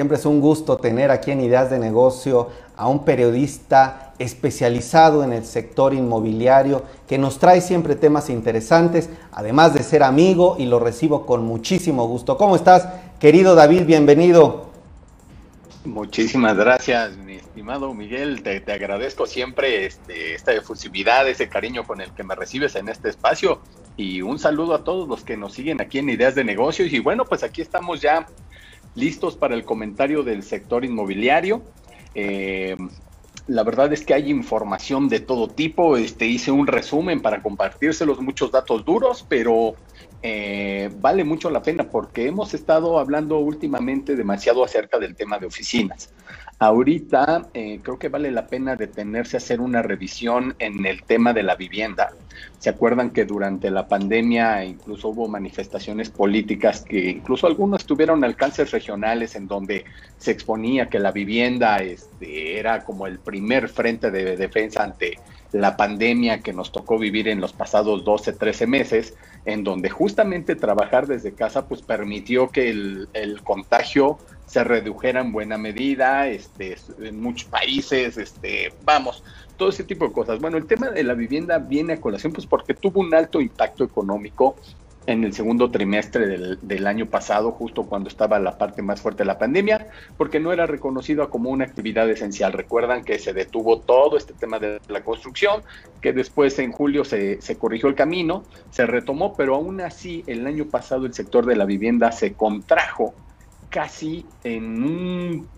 Siempre es un gusto tener aquí en Ideas de Negocio a un periodista especializado en el sector inmobiliario que nos trae siempre temas interesantes, además de ser amigo y lo recibo con muchísimo gusto. ¿Cómo estás, querido David? Bienvenido. Muchísimas gracias, mi estimado Miguel. Te, agradezco siempre este, esta efusividad, ese cariño con el que me recibes en este espacio. Y un saludo a todos los que nos siguen aquí en Ideas de Negocios. Y bueno, pues aquí estamos ya listos para el comentario del sector inmobiliario. Eh, la verdad es que hay información de todo tipo. Este, hice un resumen para compartírselos, muchos datos duros, pero eh, vale mucho la pena porque hemos estado hablando últimamente demasiado acerca del tema de oficinas. Ahorita eh, creo que vale la pena detenerse a hacer una revisión en el tema de la vivienda. ¿Se acuerdan que durante la pandemia incluso hubo manifestaciones políticas que incluso algunos tuvieron alcances regionales en donde se exponía que la vivienda este, era como el primer frente de defensa ante la pandemia que nos tocó vivir en los pasados 12, 13 meses, en donde justamente trabajar desde casa pues permitió que el contagio se redujera en buena medida, este, en muchos países, este, vamos, todo ese tipo de cosas. Bueno, el tema de la vivienda viene a colación pues porque tuvo un alto impacto económico en el segundo trimestre del, del, año pasado, justo cuando estaba la parte más fuerte de la pandemia, porque no era reconocido como una actividad esencial. Recuerdan que se detuvo todo este tema de la construcción, que después en julio se, se corrigió el camino, se retomó, pero aún así el año pasado el sector de la vivienda se contrajo casi en un...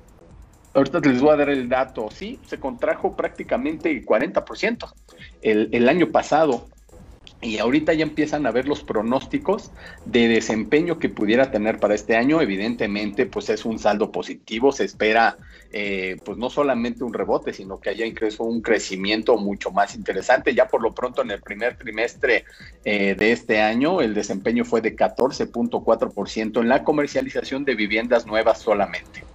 Ahorita les voy a dar el dato, sí, se contrajo prácticamente 40% el, el año pasado y ahorita ya empiezan a ver los pronósticos de desempeño que pudiera tener para este año. Evidentemente, pues es un saldo positivo. Se espera, eh, pues no solamente un rebote, sino que haya incluso un crecimiento mucho más interesante. Ya por lo pronto, en el primer trimestre eh, de este año, el desempeño fue de 14.4% en la comercialización de viviendas nuevas solamente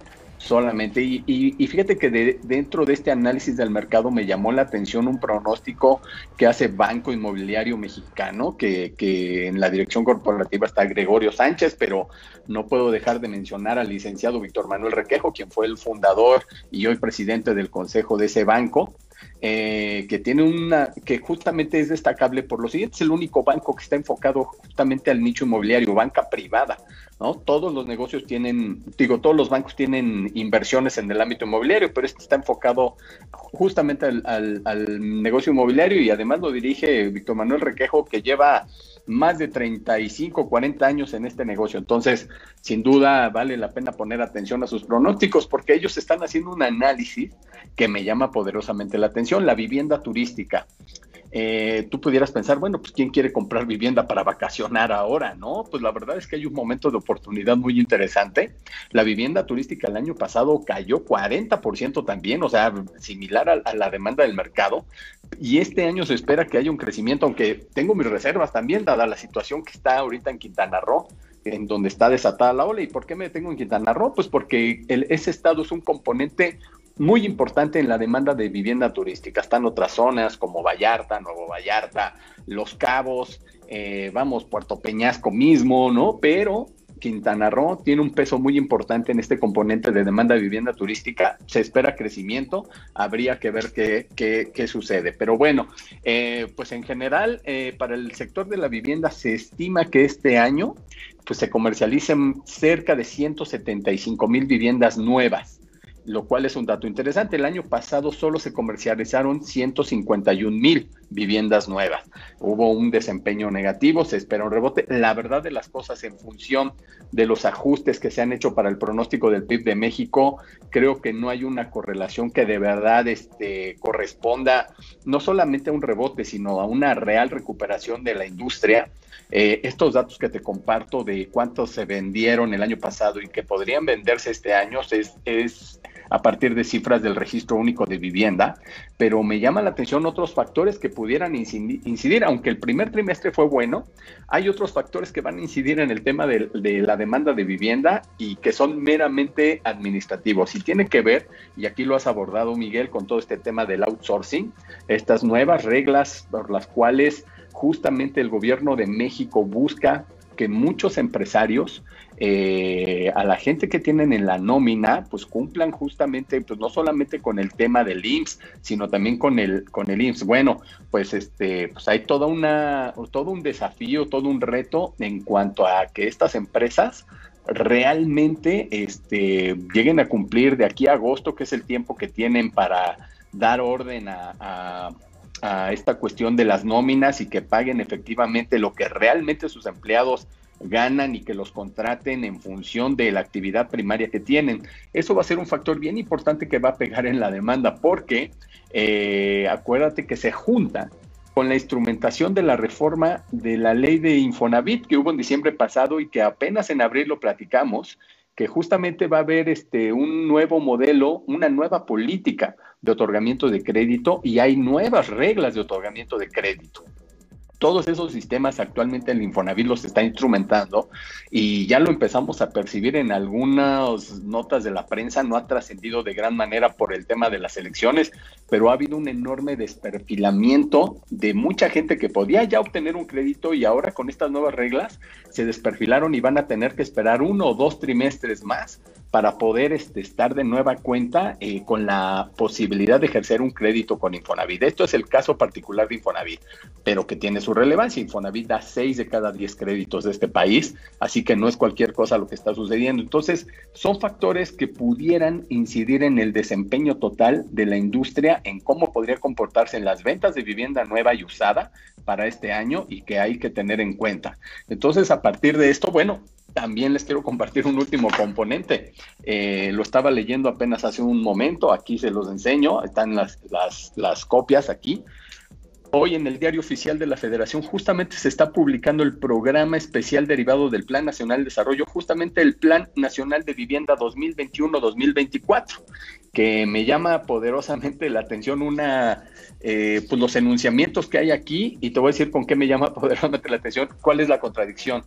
solamente. Y, fíjate que dentro de este análisis del mercado me llamó la atención un pronóstico que hace Banco Inmobiliario Mexicano, que, que, en la dirección corporativa está Gregorio Sánchez, pero no puedo dejar de mencionar al licenciado Víctor Manuel Requejo, quien fue el fundador y hoy presidente del consejo de ese banco. Eh, que tiene una, que justamente es destacable por lo siguiente, es el único banco que está enfocado justamente al nicho inmobiliario, banca privada, ¿no? Todos los negocios tienen, digo, todos los bancos tienen inversiones en el ámbito inmobiliario, pero este está enfocado justamente al, al negocio inmobiliario y además lo dirige Víctor Manuel Requejo, que lleva más de 35, 40 años en este negocio. Entonces, sin duda, vale la pena poner atención a sus pronósticos porque ellos están haciendo un análisis que me llama poderosamente la atención, la vivienda turística. Eh, tú pudieras pensar, bueno, pues ¿quién quiere comprar vivienda para vacacionar ahora? No, pues la verdad es que hay un momento de oportunidad muy interesante. La vivienda turística el año pasado cayó 40% también, o sea, similar a, a, la demanda del mercado. Y este año se espera que haya un crecimiento, aunque tengo mis reservas también, la situación que está ahorita en Quintana Roo en donde está desatada la ola. ¿Y por qué me detengo en Quintana Roo? Pues porque el, ese estado es un componente muy importante en la demanda de vivienda turística. Están otras zonas como Vallarta, Nuevo Vallarta, Los Cabos, eh, vamos, Puerto Peñasco mismo, ¿no? Pero Quintana Roo tiene un peso muy importante en este componente de demanda de vivienda turística. Se espera crecimiento, habría que ver qué, qué, sucede. Pero bueno, eh, pues en general, eh, para el sector de la vivienda se estima que este año pues se comercialicen cerca de 175 mil viviendas nuevas lo cual es un dato interesante. El año pasado solo se comercializaron 151 mil viviendas nuevas. Hubo un desempeño negativo, se espera un rebote. La verdad de las cosas en función de los ajustes que se han hecho para el pronóstico del PIB de México, creo que no hay una correlación que de verdad este, corresponda no solamente a un rebote, sino a una real recuperación de la industria. Eh, estos datos que te comparto de cuántos se vendieron el año pasado y que podrían venderse este año es, es a partir de cifras del registro único de vivienda, pero me llama la atención otros factores que pudieran incidir, aunque el primer trimestre fue bueno, hay otros factores que van a incidir en el tema de, la demanda de vivienda y que son meramente administrativos. Y tiene que ver, y aquí lo has abordado Miguel, con todo este tema del outsourcing, estas nuevas reglas por las cuales justamente el gobierno de México busca que muchos empresarios, eh, a la gente que tienen en la nómina, pues cumplan justamente, pues no solamente con el tema del IMSS, sino también con el, con el IMSS. Bueno, pues este, pues hay toda una, todo un desafío, todo un reto en cuanto a que estas empresas realmente este, lleguen a cumplir de aquí a agosto, que es el tiempo que tienen para dar orden a, esta cuestión de las nóminas y que paguen efectivamente lo que realmente sus empleados ganan y que los contraten en función de la actividad primaria que tienen. Eso va a ser un factor bien importante que va a pegar en la demanda porque eh, acuérdate que se junta con la instrumentación de la reforma de la ley de Infonavit que hubo en diciembre pasado y que apenas en abril lo platicamos, que justamente va a haber este, un nuevo modelo, una nueva política de otorgamiento de crédito y hay nuevas reglas de otorgamiento de crédito todos esos sistemas actualmente el Infonavit los está instrumentando y ya lo empezamos a percibir en algunas notas de la prensa, no ha trascendido de gran manera por el tema de las elecciones, pero ha habido un enorme desperfilamiento de mucha gente que podía ya obtener un crédito y ahora con estas nuevas reglas se desperfilaron y van a tener que esperar uno o dos trimestres más para poder este, estar de nueva cuenta eh, con la posibilidad de ejercer un crédito con Infonavit. Esto es el caso particular de Infonavit, pero que tiene su relevancia. Infonavit da seis de cada diez créditos de este país, así que no es cualquier cosa lo que está sucediendo. Entonces, son factores que pudieran incidir en el desempeño total de la industria, en cómo podría comportarse en las ventas de vivienda nueva y usada para este año y que hay que tener en cuenta. Entonces, a partir de esto, bueno, también les quiero compartir un último componente. Eh, lo estaba leyendo apenas hace un momento, aquí se los enseño, están las, las, las copias aquí. Hoy en el diario oficial de la Federación justamente se está publicando el programa especial derivado del Plan Nacional de Desarrollo, justamente el Plan Nacional de Vivienda 2021-2024, que me llama poderosamente la atención una, eh, pues los enunciamientos que hay aquí y te voy a decir con qué me llama poderosamente la atención, cuál es la contradicción.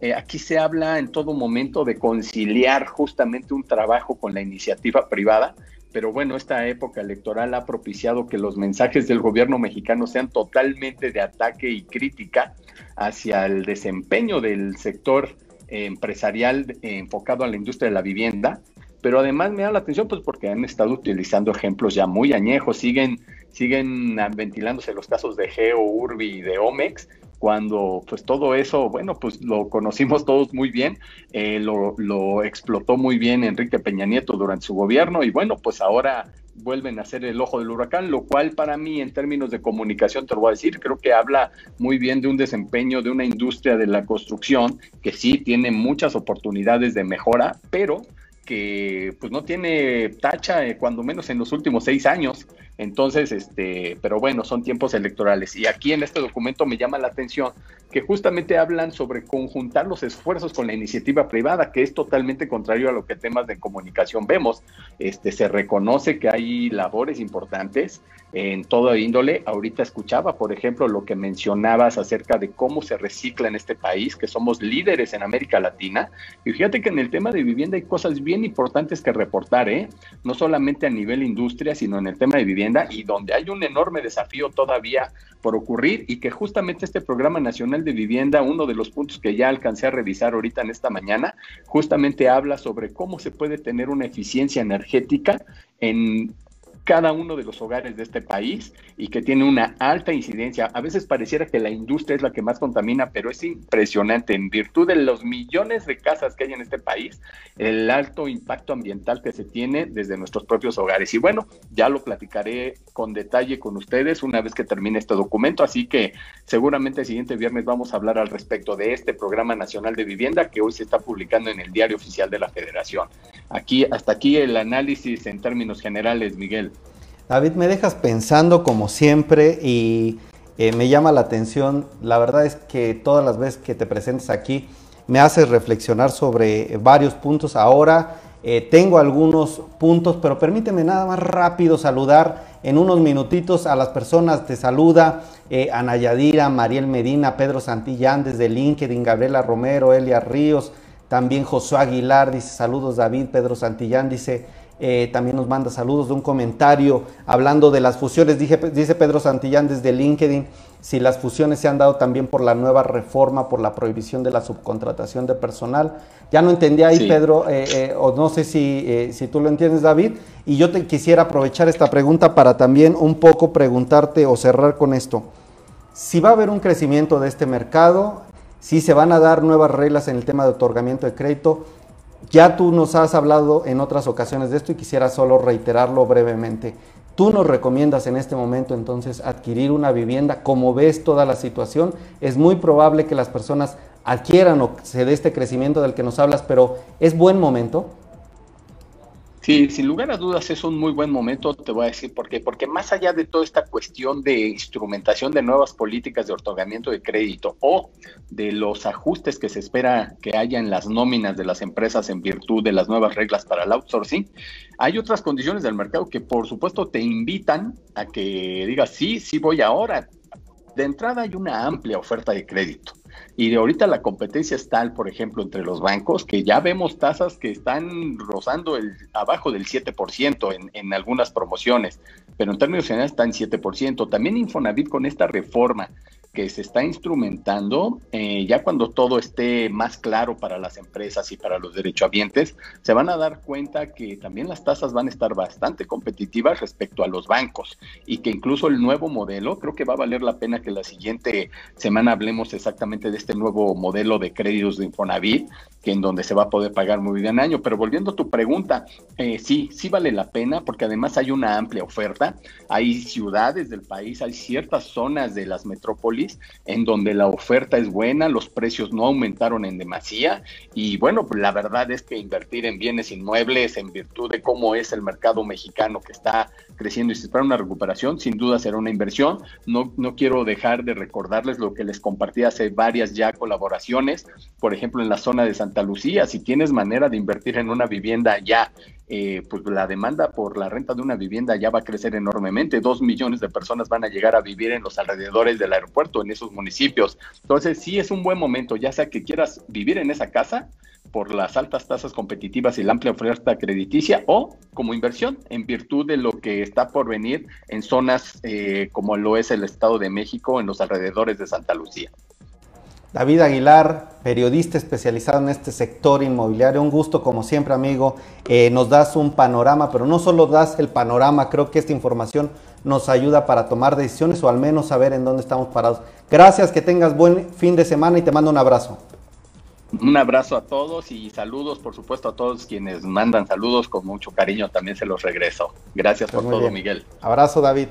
Eh, aquí se habla en todo momento de conciliar justamente un trabajo con la iniciativa privada pero bueno, esta época electoral ha propiciado que los mensajes del gobierno mexicano sean totalmente de ataque y crítica hacia el desempeño del sector empresarial enfocado a la industria de la vivienda, pero además me da la atención pues porque han estado utilizando ejemplos ya muy añejos, siguen, siguen ventilándose los casos de Geo, Urbi y de Omex, cuando pues todo eso, bueno, pues lo conocimos todos muy bien, eh, lo, explotó muy bien Enrique Peña Nieto durante su gobierno y bueno, pues ahora vuelven a ser el ojo del huracán, lo cual para mí en términos de comunicación, te lo voy a decir, creo que habla muy bien de un desempeño de una industria de la construcción que sí tiene muchas oportunidades de mejora, pero que pues no tiene tacha eh, cuando menos en los últimos seis años. Entonces, este, pero bueno, son tiempos electorales. Y aquí en este documento me llama la atención que justamente hablan sobre conjuntar los esfuerzos con la iniciativa privada, que es totalmente contrario a lo que temas de comunicación vemos. Este, se reconoce que hay labores importantes en toda índole. Ahorita escuchaba, por ejemplo, lo que mencionabas acerca de cómo se recicla en este país, que somos líderes en América Latina. Y fíjate que en el tema de vivienda hay cosas bien importantes que reportar, ¿eh? No solamente a nivel industria, sino en el tema de vivienda y donde hay un enorme desafío todavía por ocurrir y que justamente este programa nacional de vivienda, uno de los puntos que ya alcancé a revisar ahorita en esta mañana, justamente habla sobre cómo se puede tener una eficiencia energética en cada uno de los hogares de este país y que tiene una alta incidencia. A veces pareciera que la industria es la que más contamina, pero es impresionante. En virtud de los millones de casas que hay en este país, el alto impacto ambiental que se tiene desde nuestros propios hogares. Y bueno, ya lo platicaré con detalle con ustedes una vez que termine este documento, así que seguramente el siguiente viernes vamos a hablar al respecto de este programa nacional de vivienda que hoy se está publicando en el diario oficial de la Federación. Aquí, hasta aquí el análisis en términos generales, Miguel. David, me dejas pensando como siempre y eh, me llama la atención. La verdad es que todas las veces que te presentes aquí me haces reflexionar sobre varios puntos. Ahora eh, tengo algunos puntos, pero permíteme nada más rápido saludar en unos minutitos a las personas. Te saluda eh, Ana Yadira, Mariel Medina, Pedro Santillán desde LinkedIn, Gabriela Romero, Elia Ríos, también Josué Aguilar dice saludos David, Pedro Santillán dice eh, también nos manda saludos de un comentario hablando de las fusiones. dice Pedro Santillán desde LinkedIn si las fusiones se han dado también por la nueva reforma, por la prohibición de la subcontratación de personal. Ya no entendí ahí, Pedro, eh, eh, o no sé si, si tú lo entiendes, David. Y yo te quisiera aprovechar esta pregunta para también un poco preguntarte o cerrar con esto. Si va a haber un crecimiento de este mercado, si se van a dar nuevas reglas en el tema de otorgamiento de crédito, ya tú nos has hablado en otras ocasiones de esto y quisiera solo reiterarlo brevemente. Tú nos recomiendas en este momento entonces adquirir una vivienda. Como ves toda la situación, es muy probable que las personas adquieran o se dé este crecimiento del que nos hablas, pero es buen momento. Sí, sin lugar a dudas es un muy buen momento, te voy a decir por qué. Porque más allá de toda esta cuestión de instrumentación de nuevas políticas de otorgamiento de crédito o de los ajustes que se espera que haya en las nóminas de las empresas en virtud de las nuevas reglas para el outsourcing, hay otras condiciones del mercado que por supuesto te invitan a que digas, sí, sí voy ahora. De entrada hay una amplia oferta de crédito y ahorita la competencia es tal, por ejemplo, entre los bancos, que ya vemos tasas que están rozando el, abajo del 7% en, en algunas promociones, pero en términos generales está en 7%. También Infonavit con esta reforma que se está instrumentando, eh, ya cuando todo esté más claro para las empresas y para los derechohabientes, se van a dar cuenta que también las tasas van a estar bastante competitivas respecto a los bancos y que incluso el nuevo modelo, creo que va a valer la pena que la siguiente semana hablemos exactamente de este nuevo modelo de créditos de Infonavit, que en donde se va a poder pagar muy bien año. Pero volviendo a tu pregunta, eh, sí, sí vale la pena porque además hay una amplia oferta, hay ciudades del país, hay ciertas zonas de las metrópolis en donde la oferta es buena, los precios no aumentaron en demasía y bueno, pues la verdad es que invertir en bienes inmuebles en virtud de cómo es el mercado mexicano que está creciendo y se espera una recuperación, sin duda será una inversión. No, no quiero dejar de recordarles lo que les compartí hace varias ya colaboraciones, por ejemplo en la zona de Santa Lucía, si tienes manera de invertir en una vivienda ya eh, pues la demanda por la renta de una vivienda ya va a crecer enormemente. Dos millones de personas van a llegar a vivir en los alrededores del aeropuerto, en esos municipios. Entonces, sí es un buen momento, ya sea que quieras vivir en esa casa por las altas tasas competitivas y la amplia oferta crediticia o como inversión en virtud de lo que está por venir en zonas eh, como lo es el Estado de México, en los alrededores de Santa Lucía. David Aguilar, periodista especializado en este sector inmobiliario. Un gusto, como siempre, amigo. Eh, nos das un panorama, pero no solo das el panorama, creo que esta información nos ayuda para tomar decisiones o al menos saber en dónde estamos parados. Gracias, que tengas buen fin de semana y te mando un abrazo. Un abrazo a todos y saludos, por supuesto, a todos quienes mandan saludos con mucho cariño. También se los regreso. Gracias pues por todo, Miguel. Abrazo, David.